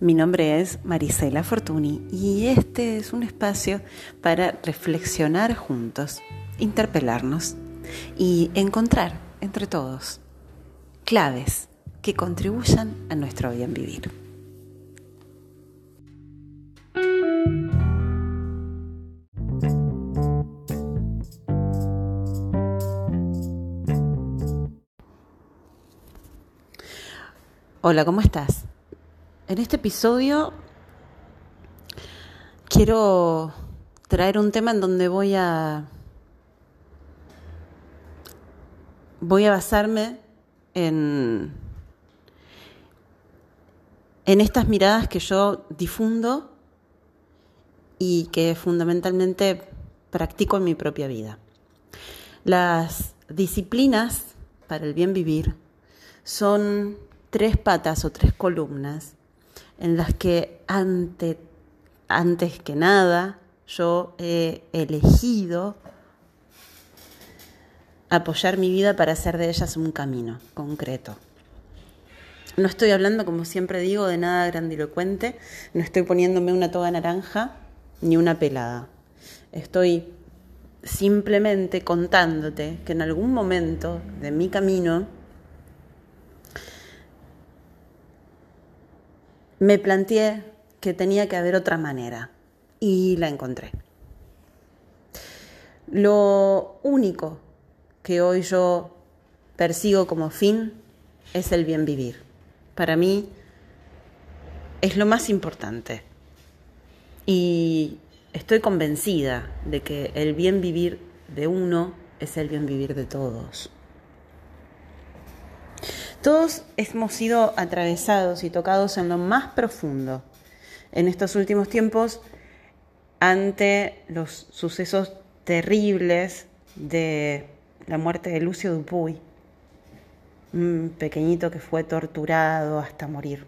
Mi nombre es Marisela Fortuny y este es un espacio para reflexionar juntos, interpelarnos y encontrar entre todos claves que contribuyan a nuestro bien vivir. Hola, ¿cómo estás? En este episodio quiero traer un tema en donde voy a voy a basarme en en estas miradas que yo difundo y que fundamentalmente practico en mi propia vida. Las disciplinas para el bien vivir son tres patas o tres columnas en las que ante, antes que nada yo he elegido apoyar mi vida para hacer de ellas un camino concreto. No estoy hablando, como siempre digo, de nada grandilocuente, no estoy poniéndome una toga naranja ni una pelada. Estoy simplemente contándote que en algún momento de mi camino me planteé que tenía que haber otra manera y la encontré. Lo único que hoy yo persigo como fin es el bien vivir. Para mí es lo más importante. Y estoy convencida de que el bien vivir de uno es el bien vivir de todos. Todos hemos sido atravesados y tocados en lo más profundo en estos últimos tiempos ante los sucesos terribles de la muerte de Lucio Dupuy, un pequeñito que fue torturado hasta morir,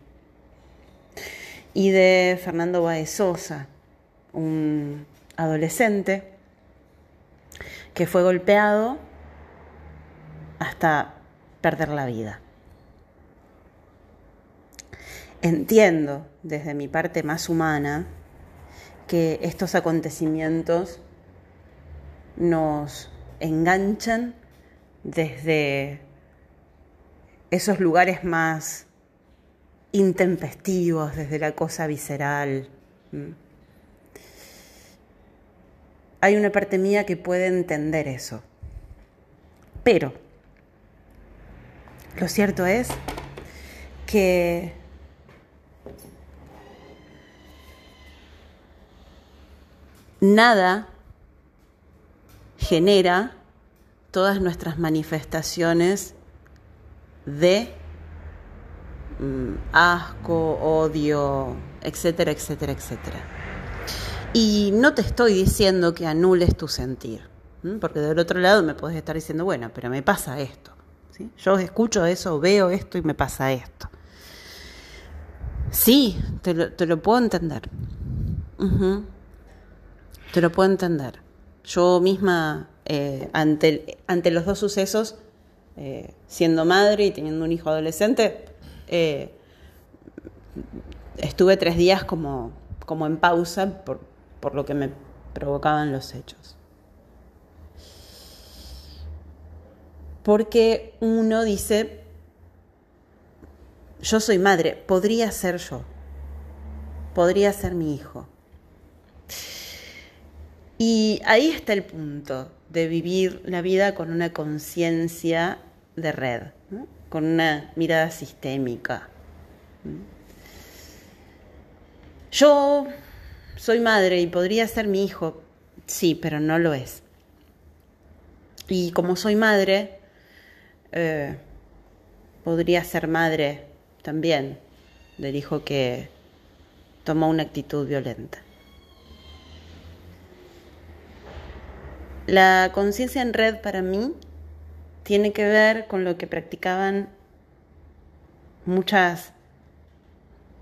y de Fernando Baezosa, un adolescente que fue golpeado hasta perder la vida. Entiendo desde mi parte más humana que estos acontecimientos nos enganchan desde esos lugares más intempestivos, desde la cosa visceral. Hay una parte mía que puede entender eso. Pero lo cierto es que nada genera todas nuestras manifestaciones de mm, asco, odio, etcétera, etcétera, etcétera. Y no te estoy diciendo que anules tu sentir, porque del otro lado me puedes estar diciendo, bueno, pero me pasa esto. Yo escucho eso, veo esto y me pasa esto. Sí, te lo, puedo entender. Te lo puedo entender. Yo misma, eh, ante, los dos sucesos, eh, siendo madre y teniendo un hijo adolescente, eh, estuve tres días como, como en pausa por, por lo que me provocaban los hechos. Porque uno dice, yo soy madre, podría ser yo, podría ser mi hijo. Y ahí está el punto de vivir la vida con una conciencia de red, con una mirada sistémica. Yo soy madre y podría ser mi hijo, sí, pero no lo es. Y como soy madre, eh, podría ser madre también del hijo que tomó una actitud violenta. La conciencia en red para mí tiene que ver con lo que practicaban muchas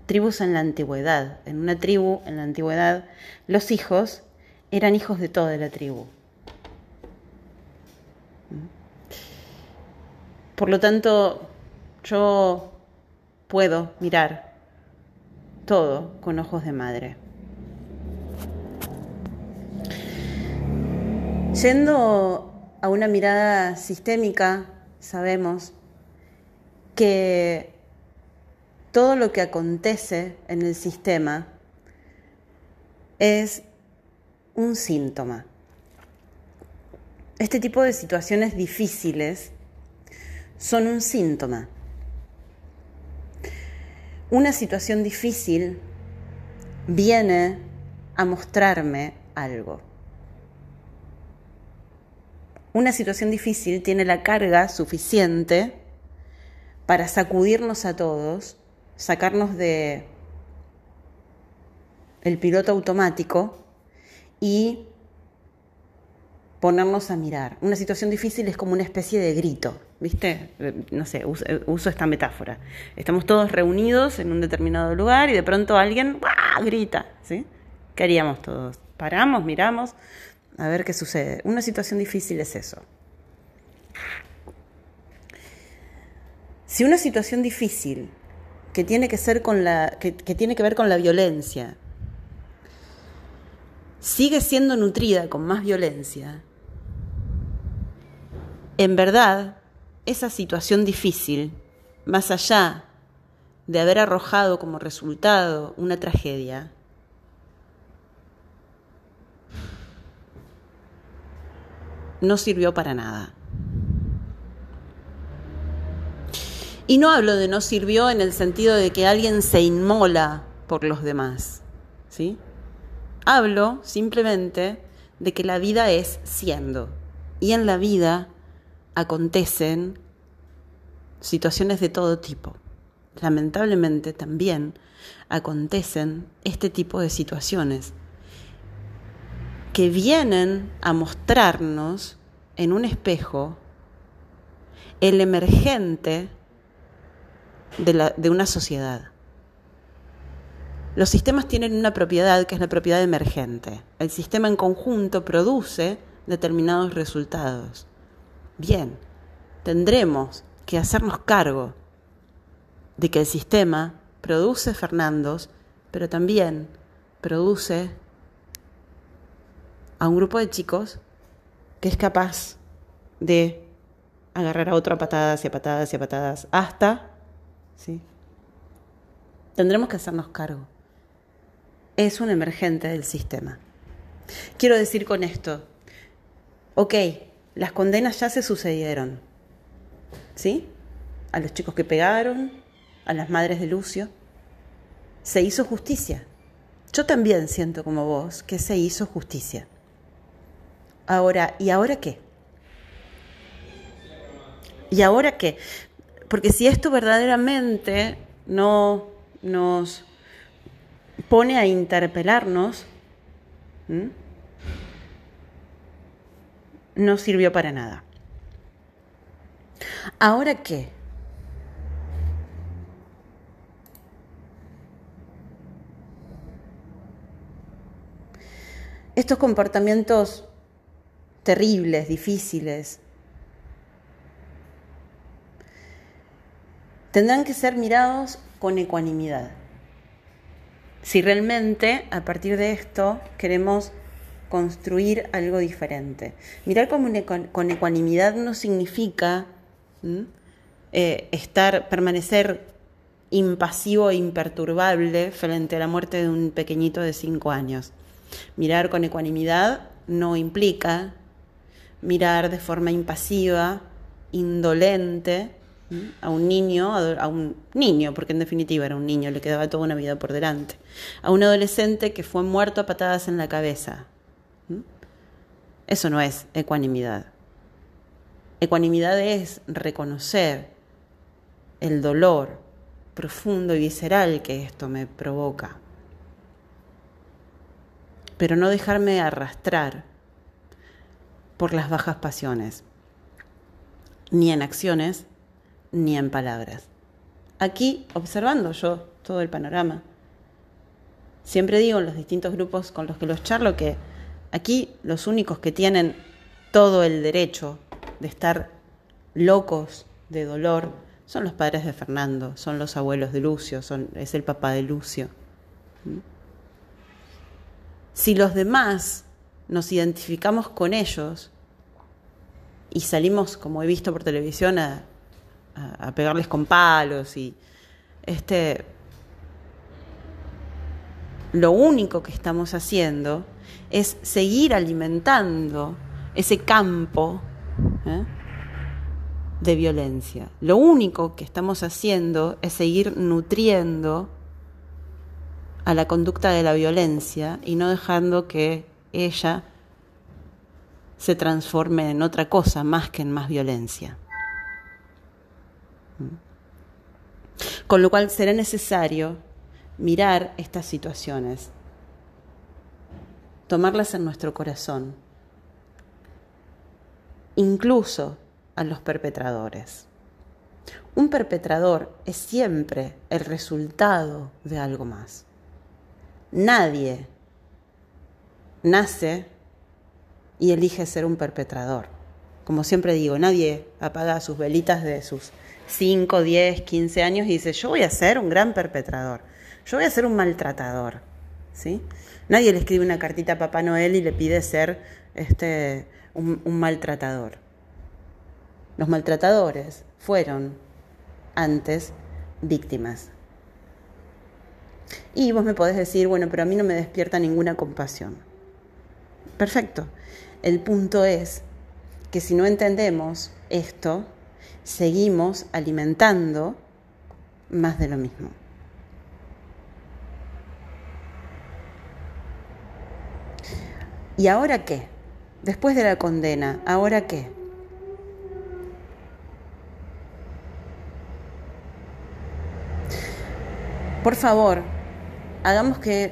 tribus en la antigüedad. En una tribu en la antigüedad los hijos eran hijos de toda la tribu. Por lo tanto, yo puedo mirar todo con ojos de madre. Yendo a una mirada sistémica, sabemos que todo lo que acontece en el sistema es un síntoma. Este tipo de situaciones difíciles son un síntoma. Una situación difícil viene a mostrarme algo. Una situación difícil tiene la carga suficiente para sacudirnos a todos, sacarnos de el piloto automático y ponernos a mirar. Una situación difícil es como una especie de grito, ¿viste? No sé, uso, esta metáfora. Estamos todos reunidos en un determinado lugar y de pronto alguien grita, ¿sí? ¿Qué haríamos todos? Paramos, miramos, a ver qué sucede. Una situación difícil es eso. Si una situación difícil que tiene que, ser con la, que tiene que ver con la violencia sigue siendo nutrida con más violencia, en verdad, esa situación difícil, más allá de haber arrojado como resultado una tragedia, no sirvió para nada. Y no hablo de no sirvió en el sentido de que alguien se inmola por los demás, ¿sí? Hablo simplemente de que la vida es siendo. Y en la vida acontecen situaciones de todo tipo. Lamentablemente también acontecen este tipo de situaciones que vienen a mostrarnos en un espejo el emergente de, una sociedad. Los sistemas tienen una propiedad que es la propiedad emergente. El sistema en conjunto produce determinados resultados bien, tendremos que hacernos cargo de que el sistema produce Fernandos, pero también produce a un grupo de chicos que es capaz de agarrar a otro a patadas y a patadas y a patadas hasta, ¿sí? Tendremos que hacernos cargo. Es un emergente del sistema. Quiero decir con esto, ok, las condenas ya se sucedieron. ¿Sí? A los chicos que pegaron, a las madres de Lucio. Se hizo justicia. Yo también siento como vos que se hizo justicia. Ahora, ¿y ahora qué? ¿Y ahora qué? Porque si esto verdaderamente no nos pone a interpelarnos, no sirvió para nada. ¿Ahora qué? Estos comportamientos terribles, difíciles, tendrán que ser mirados con ecuanimidad. Si realmente a partir de esto queremos construir algo diferente. Mirar con, ecuanimidad no significa eh, estar, permanecer impasivo e imperturbable frente a la muerte de un pequeñito de cinco años. Mirar con ecuanimidad no implica mirar de forma impasiva, indolente, a un niño, a un niño, porque en definitiva era un niño, le quedaba toda una vida por delante, a un adolescente que fue muerto a patadas en la cabeza, eso no es ecuanimidad. Ecuanimidad es reconocer el dolor profundo y visceral que esto me provoca, pero no dejarme arrastrar por las bajas pasiones, ni en acciones, ni en palabras. Aquí, observando yo todo el panorama, siempre digo en los distintos grupos con los que los charlo que Aquí los únicos que tienen todo el derecho de estar locos de dolor son los padres de Fernando, son los abuelos de Lucio, son, es el papá de Lucio. Si los demás nos identificamos con ellos y salimos, como he visto por televisión, a, pegarles con palos y este lo único que estamos haciendo es seguir alimentando ese campo ¿eh? de violencia. Lo único que estamos haciendo es seguir nutriendo a la conducta de la violencia y no dejando que ella se transforme en otra cosa más que en más violencia. ¿Mm? Con lo cual será necesario mirar estas situaciones, tomarlas en nuestro corazón, incluso a los perpetradores. Un perpetrador es siempre el resultado de algo más. Nadie nace y elige ser un perpetrador. Como siempre digo, nadie apaga sus velitas de sus 5, 10, 15 años y dice, yo voy a ser un gran perpetrador, yo voy a ser un maltratador. ¿sí? Nadie le escribe una cartita a Papá Noel y le pide ser este, un, un maltratador. Los maltratadores fueron antes víctimas. Y vos me podés decir, bueno, pero a mí no me despierta ninguna compasión. Perfecto. El punto es que si no entendemos esto, seguimos alimentando más de lo mismo. ¿Y ahora qué? Después de la condena, ¿ahora qué? Por favor, hagamos que,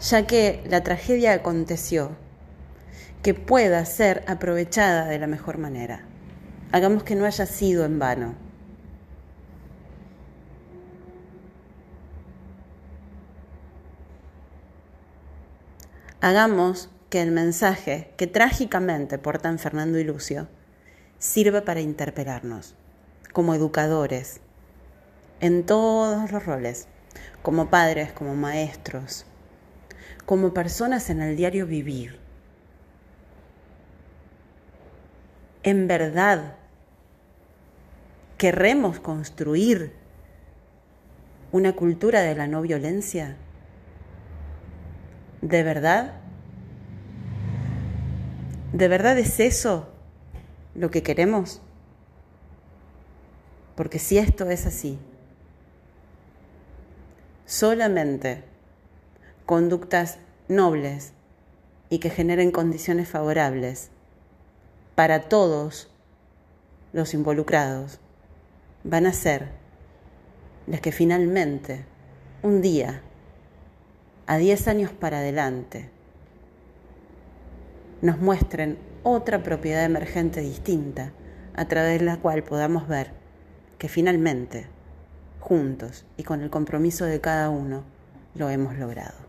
ya que la tragedia aconteció, que pueda ser aprovechada de la mejor manera. Hagamos que no haya sido en vano. Hagamos que el mensaje que trágicamente portan Fernando y Lucio sirva para interpelarnos como educadores en todos los roles, como padres, como maestros, como personas en el diario vivir en verdad queremos construir una cultura de la no violencia? ¿De verdad? ¿De verdad es eso lo que queremos? Porque si esto es así, solamente conductas nobles y que generen condiciones favorables para todos los involucrados van a ser las que finalmente, un día, a 10 años para adelante, nos muestren otra propiedad emergente distinta a través de la cual podamos ver que finalmente, juntos y con el compromiso de cada uno, lo hemos logrado.